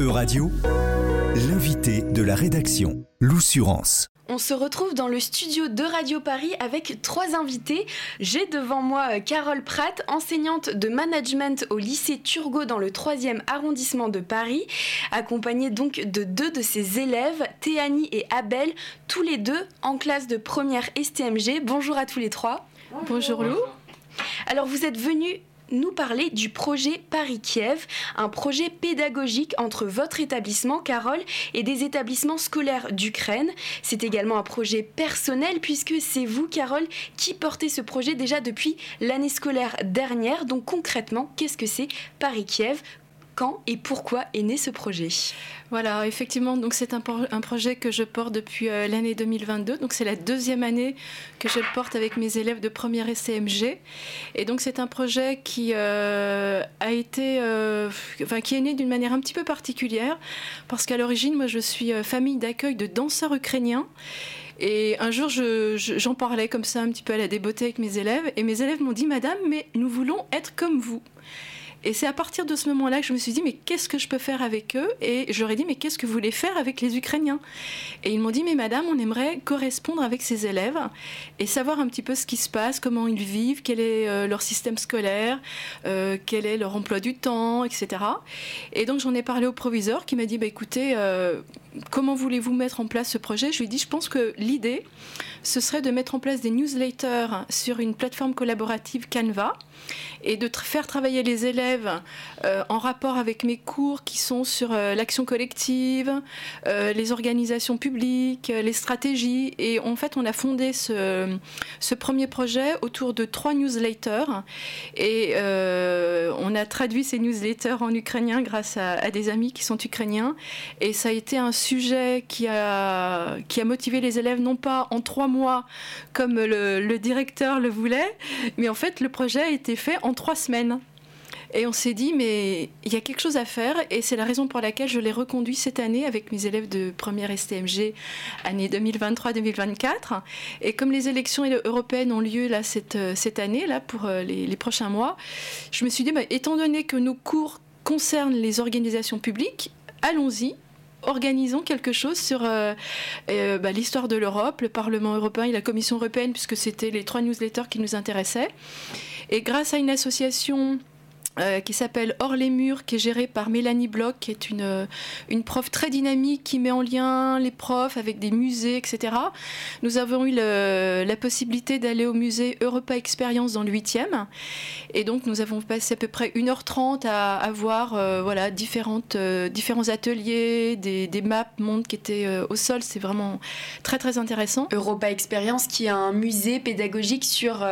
E-Radio, l'invité de la rédaction, l'Oussurance. On se retrouve dans le studio de Radio Paris avec trois invités. J'ai devant moi euh, Carole Pratt, enseignante de management au lycée Turgot dans le 3e arrondissement de Paris, accompagnée donc de deux de ses élèves, Théanie et Abel, tous les deux en classe de première STMG. Bonjour à tous les trois. Bonjour Lou. Alors vous êtes venus nous parler du projet Paris-Kiev, un projet pédagogique entre votre établissement, Carole, et des établissements scolaires d'Ukraine. C'est également un projet personnel puisque c'est vous, Carole, qui portez ce projet déjà depuis l'année scolaire dernière. Donc concrètement, qu'est-ce que c'est Paris-Kiev? Et pourquoi est né ce projet Voilà, effectivement, donc c'est un, projet que je porte depuis euh, l'année 2022. Donc c'est la deuxième année que je le porte avec mes élèves de première SCMG. Et donc c'est un projet qui euh, a été, euh, enfin qui est né d'une manière un petit peu particulière, parce qu'à l'origine, moi, je suis famille d'accueil de danseurs ukrainiens. Et un jour, j'en parlais comme ça un petit peu à la débeauté avec mes élèves, et mes élèves m'ont dit, Madame, mais nous voulons être comme vous. Et c'est à partir de ce moment-là que je me suis dit, mais qu'est-ce que je peux faire avec eux? Et j'aurais dit, mais qu'est-ce que vous voulez faire avec les Ukrainiens? Et ils m'ont dit, mais madame, on aimerait correspondre avec ces élèves et savoir un petit peu ce qui se passe, comment ils vivent, quel est euh, leur système scolaire, euh, quel est leur emploi du temps, etc. Et donc j'en ai parlé au proviseur qui m'a dit, bah, écoutez, euh, comment voulez-vous mettre en place ce projet? Je lui ai dit, je pense que l'idée, ce serait de mettre en place des newsletters sur une plateforme collaborative Canva et de faire travailler les élèves euh, en rapport avec mes cours qui sont sur euh, l'action collective, euh, les organisations publiques, les stratégies. Et en fait, on a fondé ce, premier projet autour de trois newsletters. Et on a traduit ces newsletters en ukrainien grâce à, des amis qui sont ukrainiens. Et ça a été un sujet qui a, motivé les élèves, non pas en trois mois comme le, directeur le voulait, mais en fait, le projet été fait en trois semaines. Et on s'est dit, mais il y a quelque chose à faire, et c'est la raison pour laquelle je l'ai reconduit cette année avec mes élèves de première STMG, année 2023-2024. Et comme les élections européennes ont lieu là, cette, euh, cette année, là, pour euh, les, prochains mois, je me suis dit, bah, étant donné que nos cours concernent les organisations publiques, allons-y, organisons quelque chose sur euh, bah, l'histoire de l'Europe, le Parlement européen et la Commission européenne, puisque c'était les trois newsletters qui nous intéressaient. Et grâce à une association euh, qui s'appelle Hors les murs, qui est gérée par Mélanie Bloch, qui est une, euh, une prof très dynamique qui met en lien les profs avec des musées, etc. Nous avons eu la possibilité d'aller au musée Europa Experience dans le 8e. Et donc, nous avons passé à peu près 1h30 à, à voir euh, voilà, différentes, différents ateliers, des, des maps monde qui étaient au sol. C'est vraiment très, très intéressant. Europa Experience, qui est un musée pédagogique sur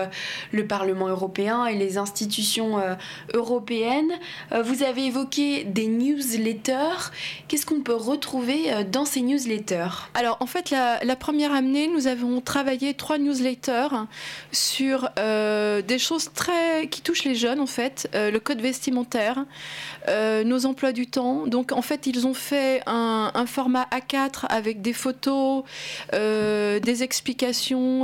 le Parlement européen et les institutions européennes Euh, vous avez évoqué des newsletters. Qu'est-ce qu'on peut retrouver euh, dans ces newsletters? Alors en fait, la, première année, nous avons travaillé trois newsletters sur euh, des choses très qui touchent les jeunes en fait, le code vestimentaire, nos emplois du temps. Donc en fait, ils ont fait un, format A4 avec des photos, des explications,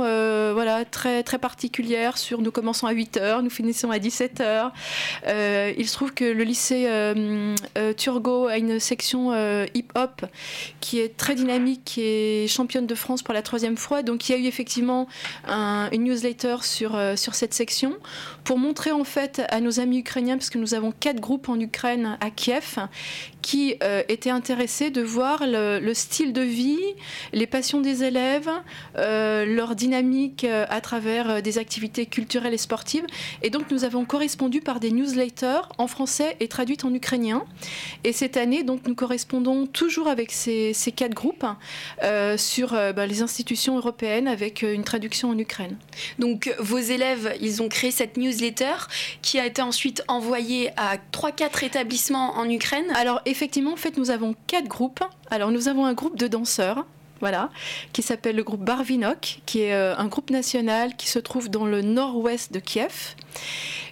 voilà, très très particulières sur nous commençons à 8 h nous finissons à 17 h euh, il se trouve que le lycée euh, euh, Turgot a une section hip-hop qui est très dynamique, qui est championne de France pour la troisième fois. Donc il y a eu effectivement une newsletter sur, sur cette section pour montrer en fait à nos amis ukrainiens, parce que nous avons quatre groupes en Ukraine à Kiev, qui étaient intéressés de voir le, style de vie, les passions des élèves, leur dynamique à travers des activités culturelles et sportives. Et donc nous avons correspondu par des newsletters en français et traduite en ukrainien. Et cette année, donc, nous correspondons toujours avec ces, quatre groupes euh, sur euh, bah, les institutions européennes avec euh, une traduction en Ukraine. Donc, vos élèves, ils ont créé cette newsletter qui a été ensuite envoyée à 3-4 établissements en Ukraine. Alors, effectivement, en fait, nous avons quatre groupes. Alors, nous avons un groupe de danseurs voilà, qui s'appelle le groupe Barvinok, qui est un groupe national qui se trouve dans le nord-ouest de Kiev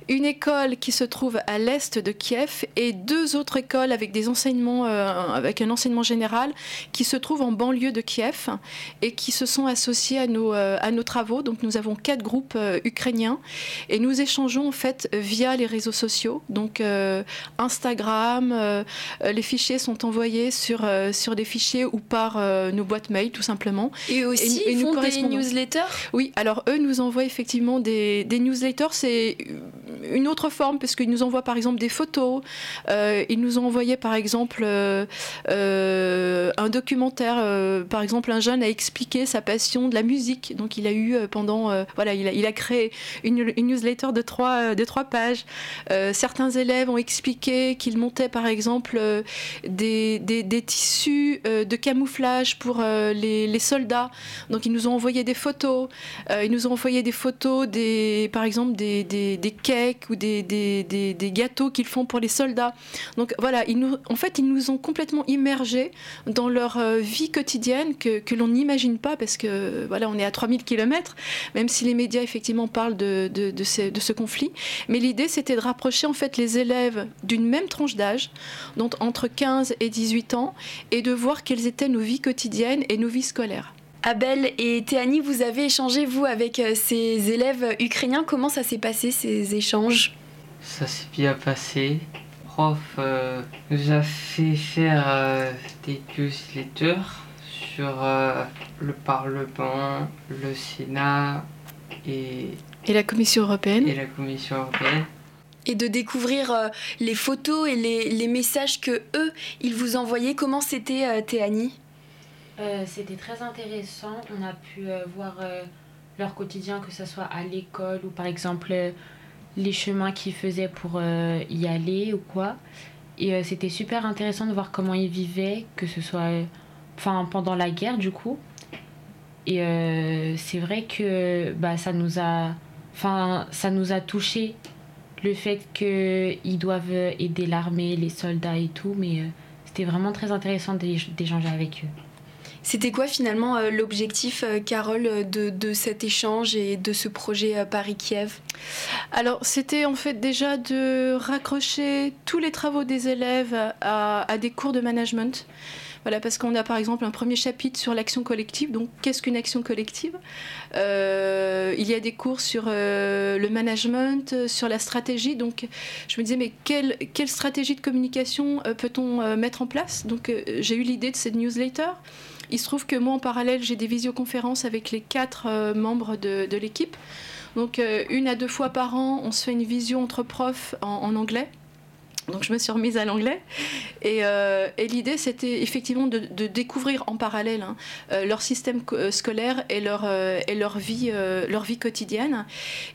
une école qui se trouve à l'est de Kiev et deux autres écoles avec des enseignements, euh, avec un enseignement général qui se trouvent en banlieue de Kiev et qui se sont associés à nos, euh, à nos travaux. Donc nous avons quatre groupes euh, ukrainiens et nous échangeons en fait via les réseaux sociaux. Donc Instagram, les fichiers sont envoyés sur, sur des fichiers ou par nos boîtes mail tout simplement. Et aussi ils font des newsletters Oui, alors eux nous envoient effectivement des, des newsletters. C'est une autre forme, parce qu'ils nous envoient par exemple des photos. Euh, ils nous ont envoyé par exemple euh, euh, un documentaire. par exemple, un jeune a expliqué sa passion de la musique. Donc il a eu pendant. voilà, il a, il a, créé une, newsletter de trois, de trois pages. certains élèves ont expliqué qu'ils montaient par exemple des, des, des, tissus de camouflage pour les, les, soldats. Donc ils nous ont envoyé des photos. ils nous ont envoyé des photos, des, par exemple, des, des, des ou des, des, gâteaux qu'ils font pour les soldats. Donc voilà, ils nous, en fait, ils nous ont complètement immergés dans leur euh, vie quotidienne que, que l'on n'imagine pas parce que voilà, on est à 3000 km, même si les médias effectivement parlent de, de, de, ce, conflit. Mais l'idée, c'était de rapprocher en fait les élèves d'une même tranche d'âge, donc entre 15 et 18 ans, et de voir quelles étaient nos vies quotidiennes nos vies scolaires. Abel et Théanie, vous avez échangé, vous, avec euh, ces élèves ukrainiens. Comment ça s'est passé, ces échanges? Ça s'est bien passé. Le prof euh, nous a fait faire euh, des newsletters sur le Parlement, le Sénat et... Et la Commission européenne. Et la Commission européenne et de découvrir les photos et les, les, messages que eux ils vous envoyaient. Comment c'était, Théanie? Euh, c'était très intéressant. On a pu euh, voir euh, leur quotidien, que ce soit à l'école ou par exemple les chemins qu'ils faisaient pour y aller ou quoi. Et c'était super intéressant de voir comment ils vivaient, que ce soit enfin, pendant la guerre du coup. Et c'est vrai que bah, ça nous a enfin ça nous a touché le fait qu'ils doivent aider l'armée, les soldats et tout, mais c'était vraiment très intéressant d'échanger avec eux. C'était quoi finalement euh, l'objectif, euh, Carole, euh, de, cet échange et de ce projet Paris-Kiev? Alors, c'était en fait déjà de raccrocher tous les travaux des élèves à, des cours de management. Voilà, parce qu'on a par exemple un premier chapitre sur l'action collective. Donc, qu'est-ce qu'une action collective? Il y a des cours sur le management, sur la stratégie. Donc, je me disais, mais quelle stratégie de communication peut-on mettre en place? Donc, j'ai eu l'idée de cette newsletter. Il se trouve que moi, en parallèle, j'ai des visioconférences avec les quatre euh, membres de, l'équipe. Donc, euh, une à deux fois par an, on se fait une visio entre profs en, anglais. Donc je me suis remise à l'anglais et, euh, l'idée c'était effectivement de, découvrir en parallèle hein, leur système scolaire et leur, vie, quotidienne.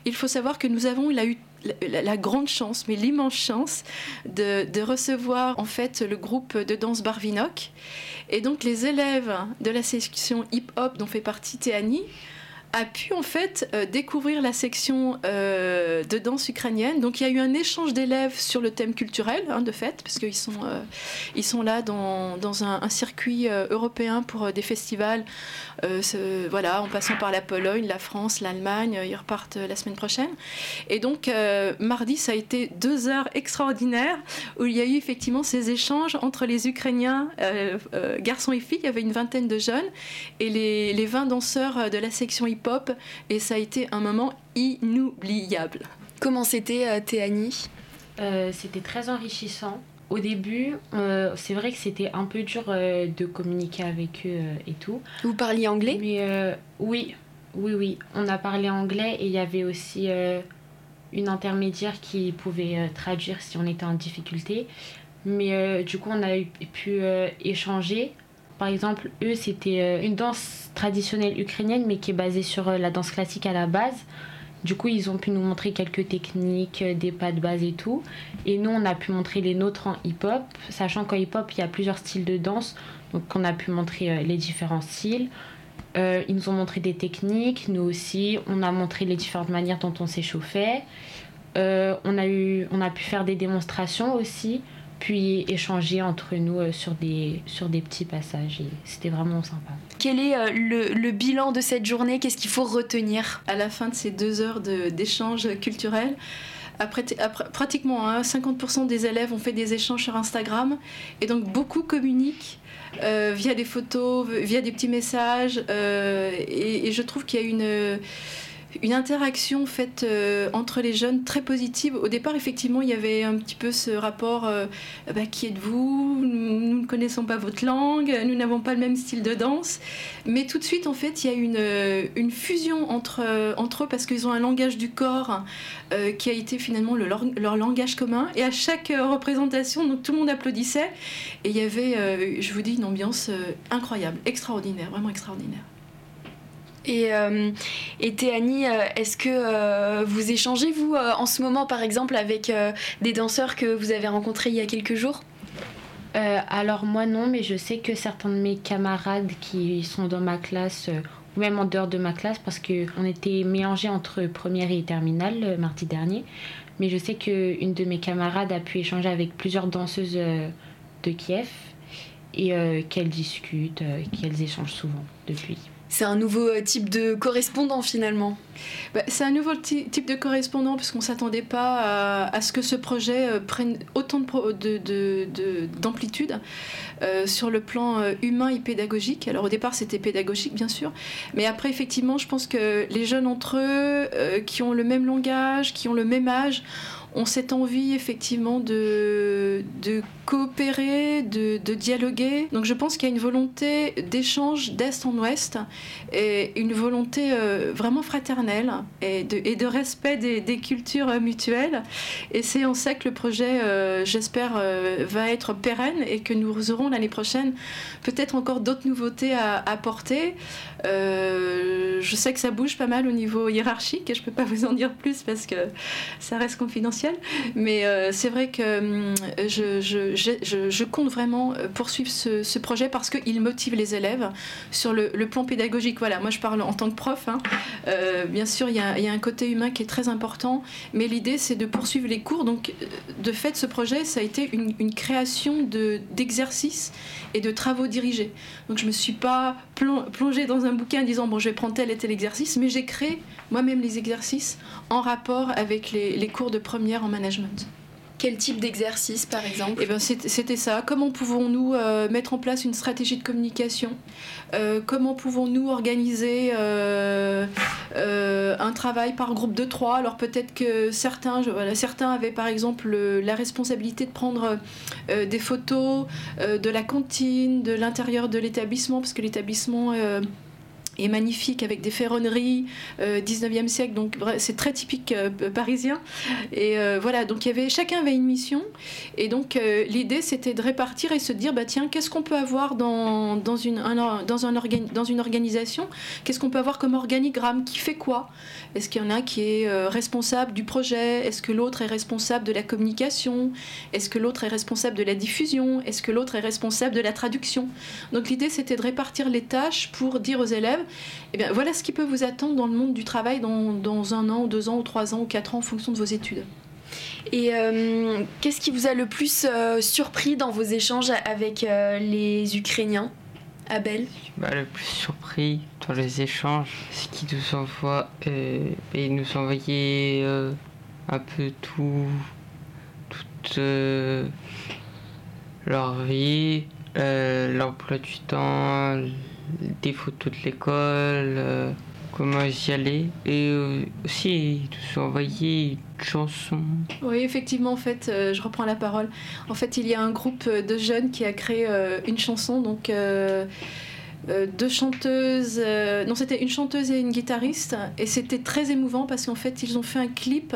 Il faut savoir que nous avons eu la, grande chance, mais l'immense chance de, recevoir en fait le groupe de danse Barvinok et donc les élèves de la section hip-hop dont fait partie Théanie a pu en fait euh, découvrir la section euh, de danse ukrainienne. Donc il y a eu un échange d'élèves sur le thème culturel, hein, de fait, parce qu'ils sont, euh, sont là dans, dans un, circuit européen pour des festivals, voilà, en passant par la Pologne, la France, l'Allemagne, ils repartent la semaine prochaine. Et donc mardi, ça a été deux heures extraordinaires où il y a eu effectivement ces échanges entre les Ukrainiens, garçons et filles, il y avait une vingtaine de jeunes, et les, les 20 danseurs de la section hip pop et ça a été un moment inoubliable. Comment c'était, euh, Théanie? Euh, C'était très enrichissant. Au début, euh, c'est vrai que c'était un peu dur de communiquer avec eux et tout. Vous parliez anglais? Mais oui, oui, oui. On a parlé anglais et il y avait aussi une intermédiaire qui pouvait traduire si on était en difficulté. Mais du coup, on a pu échanger par exemple, eux, c'était euh, une danse traditionnelle ukrainienne, mais qui est basée sur euh, la danse classique à la base. Du coup, ils ont pu nous montrer quelques techniques, euh, des pas de base et tout. Et nous, on a pu montrer les nôtres en hip-hop, sachant qu'en hip-hop, il y a plusieurs styles de danse. Donc, on a pu montrer les différents styles. ils nous ont montré des techniques, nous aussi. On a montré les différentes manières dont on s'échauffait. on, a eu, on a pu faire des démonstrations aussi puis échanger entre nous sur, des, sur des petits passages. Et c'était vraiment sympa. Quel est le, le, bilan de cette journée? Qu'est-ce qu'il faut retenir? À la fin de ces deux heures d'échange culturel, après, pratiquement 50% hein, des élèves ont fait des échanges sur Instagram et donc beaucoup communiquent euh, via des photos, via des petits messages euh, et, je trouve qu'il y a une une interaction faite euh, entre les jeunes très positive. Au départ, effectivement, il y avait un petit peu ce rapport euh, bah, qui êtes-vous? Nous ne connaissons pas votre langue, nous n'avons pas le même style de danse. Mais tout de suite, en fait, il y a une, euh, une fusion entre, entre eux parce qu'ils ont un langage du corps qui a été finalement leur, leur, langage commun. Et à chaque représentation, donc, tout le monde applaudissait. Et il y avait, je vous dis, une ambiance incroyable, extraordinaire, vraiment extraordinaire. Et, euh, euh, est-ce que euh, vous échangez, vous, en ce moment, par exemple, avec des danseurs que vous avez rencontrés il y a quelques jours? Alors moi non, mais je sais que certains de mes camarades qui sont dans ma classe, ou même en dehors de ma classe, parce qu'on était mélangés entre première et terminale mardi dernier, mais je sais qu'une de mes camarades a pu échanger avec plusieurs danseuses de Kiev et qu'elles discutent, qu'elles échangent souvent depuis c'est un nouveau euh, type de correspondant finalement. Bah, c'est un nouveau type de correspondant parce qu'on ne s'attendait pas à, ce que ce projet euh, prenne autant d'amplitude de, de, euh, sur le plan humain et pédagogique. Alors au départ c'était pédagogique bien sûr, mais après effectivement je pense que les jeunes entre eux qui ont le même langage, qui ont le même âge, ont cette envie effectivement de, coopérer, de, dialoguer. Donc je pense qu'il y a une volonté d'échange d'Est en Ouest et une volonté euh, vraiment fraternelle et de, respect des, cultures mutuelles. Et c'est en ça que le projet, euh, j'espère, euh, va être pérenne et que nous aurons l'année prochaine peut-être encore d'autres nouveautés à apporter. je sais que ça bouge pas mal au niveau hiérarchique et je peux pas vous en dire plus parce que ça reste confidentiel. Mais c'est vrai que hum, je, compte vraiment euh, poursuivre ce, projet parce qu'il motive les élèves sur le, plan pédagogique. Voilà, moi je parle en tant que prof. Hein. Euh, bien sûr, il y, a, un côté humain qui est très important, mais l'idée c'est de poursuivre les cours. Donc, euh, de fait, ce projet, ça a été une, création d'exercices et de travaux dirigés. Donc, je me suis pas plongée dans un bouquin en disant bon, je vais prendre tel et tel exercice, mais j'ai créé moi-même les exercices en rapport avec les cours de première en management. Quel type d'exercice, par exemple eh ben, C'était ça. Comment pouvons-nous euh, mettre en place une stratégie de communication euh, Comment pouvons-nous organiser euh, un travail par groupe de trois? Alors peut-être que certains, voilà, certains avaient par exemple la responsabilité de prendre des photos de la cantine, de l'intérieur de l'établissement, parce que l'établissement est magnifique avec des ferronneries 19e euh, siècle donc c'est très typique euh, parisien. Et euh, voilà donc il y avait chacun avait une mission. Et donc l'idée c'était de répartir et se dire bah tiens qu'est-ce qu'on peut avoir dans, dans une dans un dans une organisation? Qu'est-ce qu'on peut avoir comme organigramme? Qui fait quoi? Est-ce qu'il y en a qui est responsable du projet? Est-ce que l'autre est responsable de la communication? Est-ce que l'autre est responsable de la diffusion? Est-ce que l'autre est responsable de la traduction? Donc l'idée c'était de répartir les tâches pour dire aux élèves eh bien, voilà ce qui peut vous attendre dans le monde du travail dans, dans un an, ou deux ans, ou trois ans, ou quatre ans, en fonction de vos études. Et euh, qu'est-ce qui vous a le plus euh, surpris dans vos échanges avec euh, les Ukrainiens Abel? Bah, Le plus surpris dans les échanges, c'est qu'ils nous envoient, ils nous envoyaient un peu tout, toute leur vie, l'emploi du temps, des photos de l'école, euh, comment j'y allais. Et euh, aussi, ils nous ont envoyé une chanson. Oui, effectivement, en fait, euh, je reprends la parole. En fait, il y a un groupe de jeunes qui a créé une chanson, donc deux chanteuses, non c'était une chanteuse et une guitariste, et c'était très émouvant parce qu'en fait ils ont fait un clip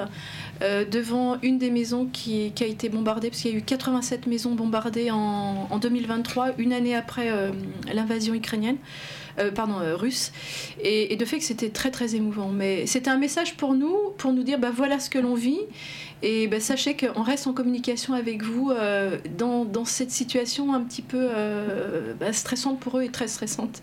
devant une des maisons qui, a été bombardée, parce qu'il y a eu 87 maisons bombardées en 2023, une année après l'invasion ukrainienne. Euh, pardon, euh, russe. Et, de fait que c'était très très émouvant. Mais c'était un message pour nous, pour nous dire bah, voilà ce que l'on vit. Et bah, sachez qu'on reste en communication avec vous euh, dans, dans, cette situation un petit peu bah, stressante pour eux et très stressante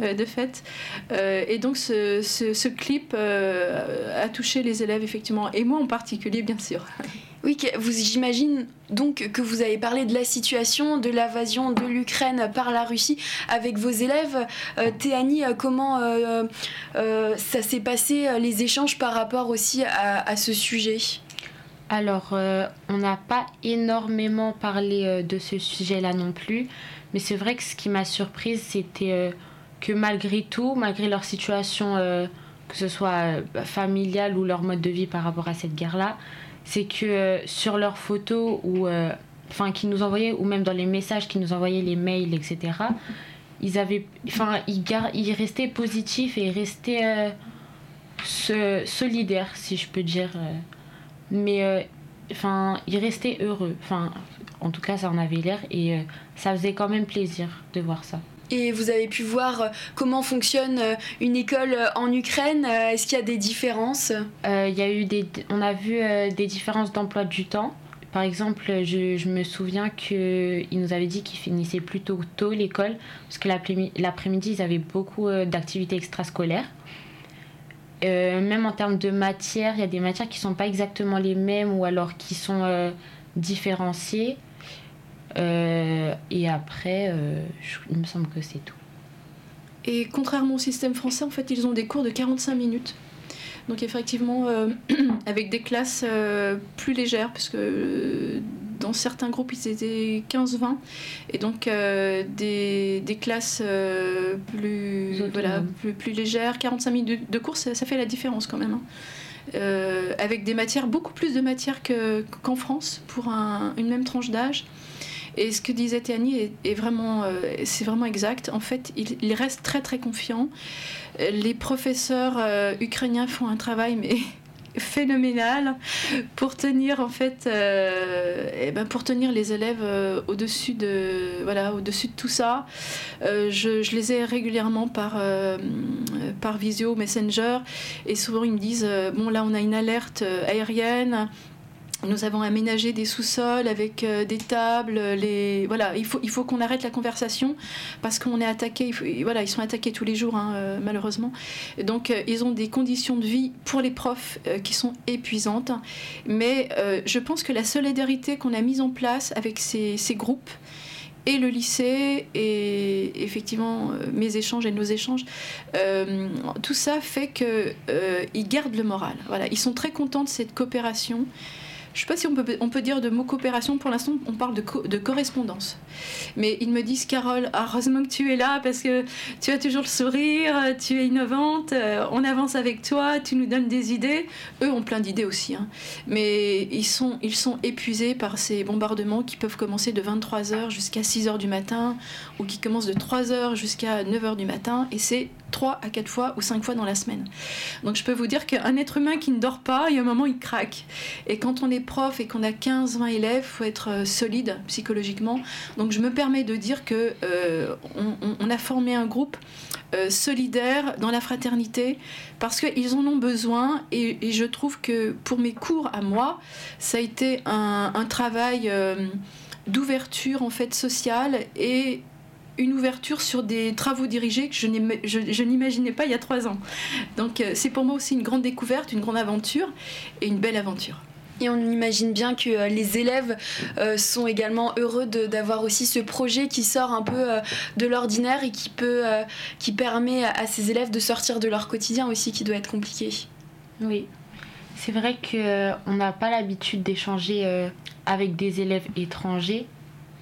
de fait. et donc ce, clip a touché les élèves effectivement, et moi en particulier bien sûr. Oui, vous j'imagine donc que vous avez parlé de la situation de l'invasion de l'Ukraine par la Russie avec vos élèves. Euh, Théani, euh, comment euh, ça s'est passé les échanges par rapport aussi à, ce sujet? Alors, on n'a pas énormément parlé de ce sujet-là non plus, mais c'est vrai que ce qui m'a surprise, c'était que malgré tout, malgré leur situation, que ce soit familiale ou leur mode de vie par rapport à cette guerre-là, c'est que euh, sur leurs photos ou euh, enfin qu'ils nous envoyaient ou même dans les messages qu'ils nous envoyaient les mails etc ils avaient enfin ils, ils restaient positifs et restaient euh, solidaires si je peux dire mais enfin ils restaient heureux. Enfin en tout cas ça en avait l'air et ça faisait quand même plaisir de voir ça et vous avez pu voir euh, comment fonctionne euh, une école euh, en Ukraine. Est-ce qu'il y a des différences? Il y a eu des, On a vu des différences d'emploi du temps. Par exemple, je, me souviens qu'il nous avait dit qu'ils finissaient plutôt tôt l'école, parce que l'après-midi, ils avaient beaucoup d'activités extrascolaires. même en termes de matières, il y a des matières qui ne sont pas exactement les mêmes ou alors qui sont différenciées. Euh, et après, euh, il me semble que c'est tout. Et contrairement au système français, en fait, ils ont des cours de 45 minutes. Donc effectivement, euh, avec des classes plus légères, parce que dans certains groupes, ils étaient 15-20. Et donc des, des, classes plus, voilà, plus, plus, légères, 45 minutes de, cours, ça, fait la différence quand même. Hein. avec des matières, beaucoup plus de matières qu'en France pour une même tranche d'âge. Et ce que disait Théanie est, vraiment, euh, c'est vraiment exact. En fait, il, reste très très confiant. Les professeurs euh, ukrainiens font un travail mais phénoménal pour tenir en fait euh, eh ben pour tenir les élèves au-dessus de voilà au-dessus de tout ça je, je, les ai régulièrement par par visio messenger et souvent ils me disent bon là on a une alerte aérienne nous avons aménagé des sous-sols avec euh, des tables. Les... Voilà, il faut, il faut qu'on arrête la conversation parce qu'on est attaqué. Voilà, ils sont attaqués tous les jours, hein, euh, malheureusement. Donc, euh, ils ont des conditions de vie pour les profs qui sont épuisantes. Mais je pense que la solidarité qu'on a mise en place avec ces, ces groupes, et le lycée et effectivement mes échanges et nos échanges, tout ça fait qu'ils gardent le moral. Voilà, ils sont très contents de cette coopération. Je ne sais pas si on peut, dire de mot coopération. Pour l'instant, on parle de, correspondance. Mais ils me disent, Carole, heureusement que tu es là parce que tu as toujours le sourire, tu es innovante, euh, on avance avec toi, tu nous donnes des idées. Eux ont plein d'idées aussi. Hein. Mais ils sont, ils sont épuisés par ces bombardements qui peuvent commencer de 23h jusqu'à 6h du matin ou qui commencent de 3h jusqu'à 9h du matin. Et c'est 3 à 4 fois ou 5 fois dans la semaine. Donc je peux vous dire qu'un être humain qui ne dort pas, il y a un moment, il craque. Et quand on est prof et qu'on a 15-20 élèves, il faut être euh, solide psychologiquement. Donc je me permets de dire que euh, on, a formé un groupe euh, solidaire dans la fraternité parce qu'ils en ont besoin et, je trouve que pour mes cours à moi, ça a été un, travail d'ouverture en fait sociale et une ouverture sur des travaux dirigés que je n'imaginais pas il y a trois ans. Donc euh, c'est pour moi aussi une grande découverte, une grande aventure et une belle aventure. Et on imagine bien que euh, les élèves euh, sont également heureux d'avoir aussi ce projet qui sort un peu de l'ordinaire et qui, peut, qui permet à ces élèves de sortir de leur quotidien aussi qui doit être compliqué. Oui, c'est vrai qu'on n'a pas l'habitude d'échanger avec des élèves étrangers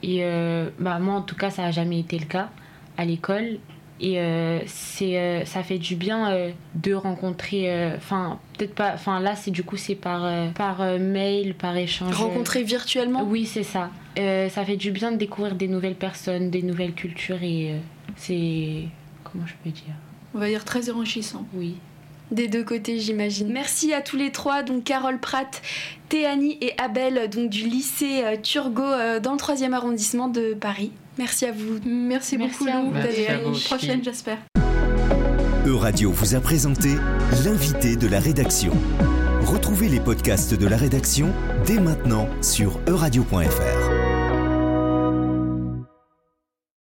et euh, bah, moi, en tout cas, ça n'a jamais été le cas à l'école. Et euh, c'est, euh, ça fait du bien de rencontrer. Enfin, peut-être pas. Enfin, là, c'est du coup, c'est par, par mail, par échange. Rencontrer virtuellement? Oui, c'est ça. ça fait du bien de découvrir des nouvelles personnes, des nouvelles cultures. Et c'est. Comment je peux dire? On va dire très enrichissant. Oui des deux côtés, j'imagine. Merci à tous les trois, donc Carole Pratt, Théanie et Abel, donc du lycée euh, Turgot euh, dans le 3e arrondissement de Paris. Merci à vous. Merci, beaucoup, Lou. À prochaine, j'espère. Euradio vous a présenté l'invité de la rédaction. Retrouvez les podcasts de la rédaction dès maintenant sur euradio.fr.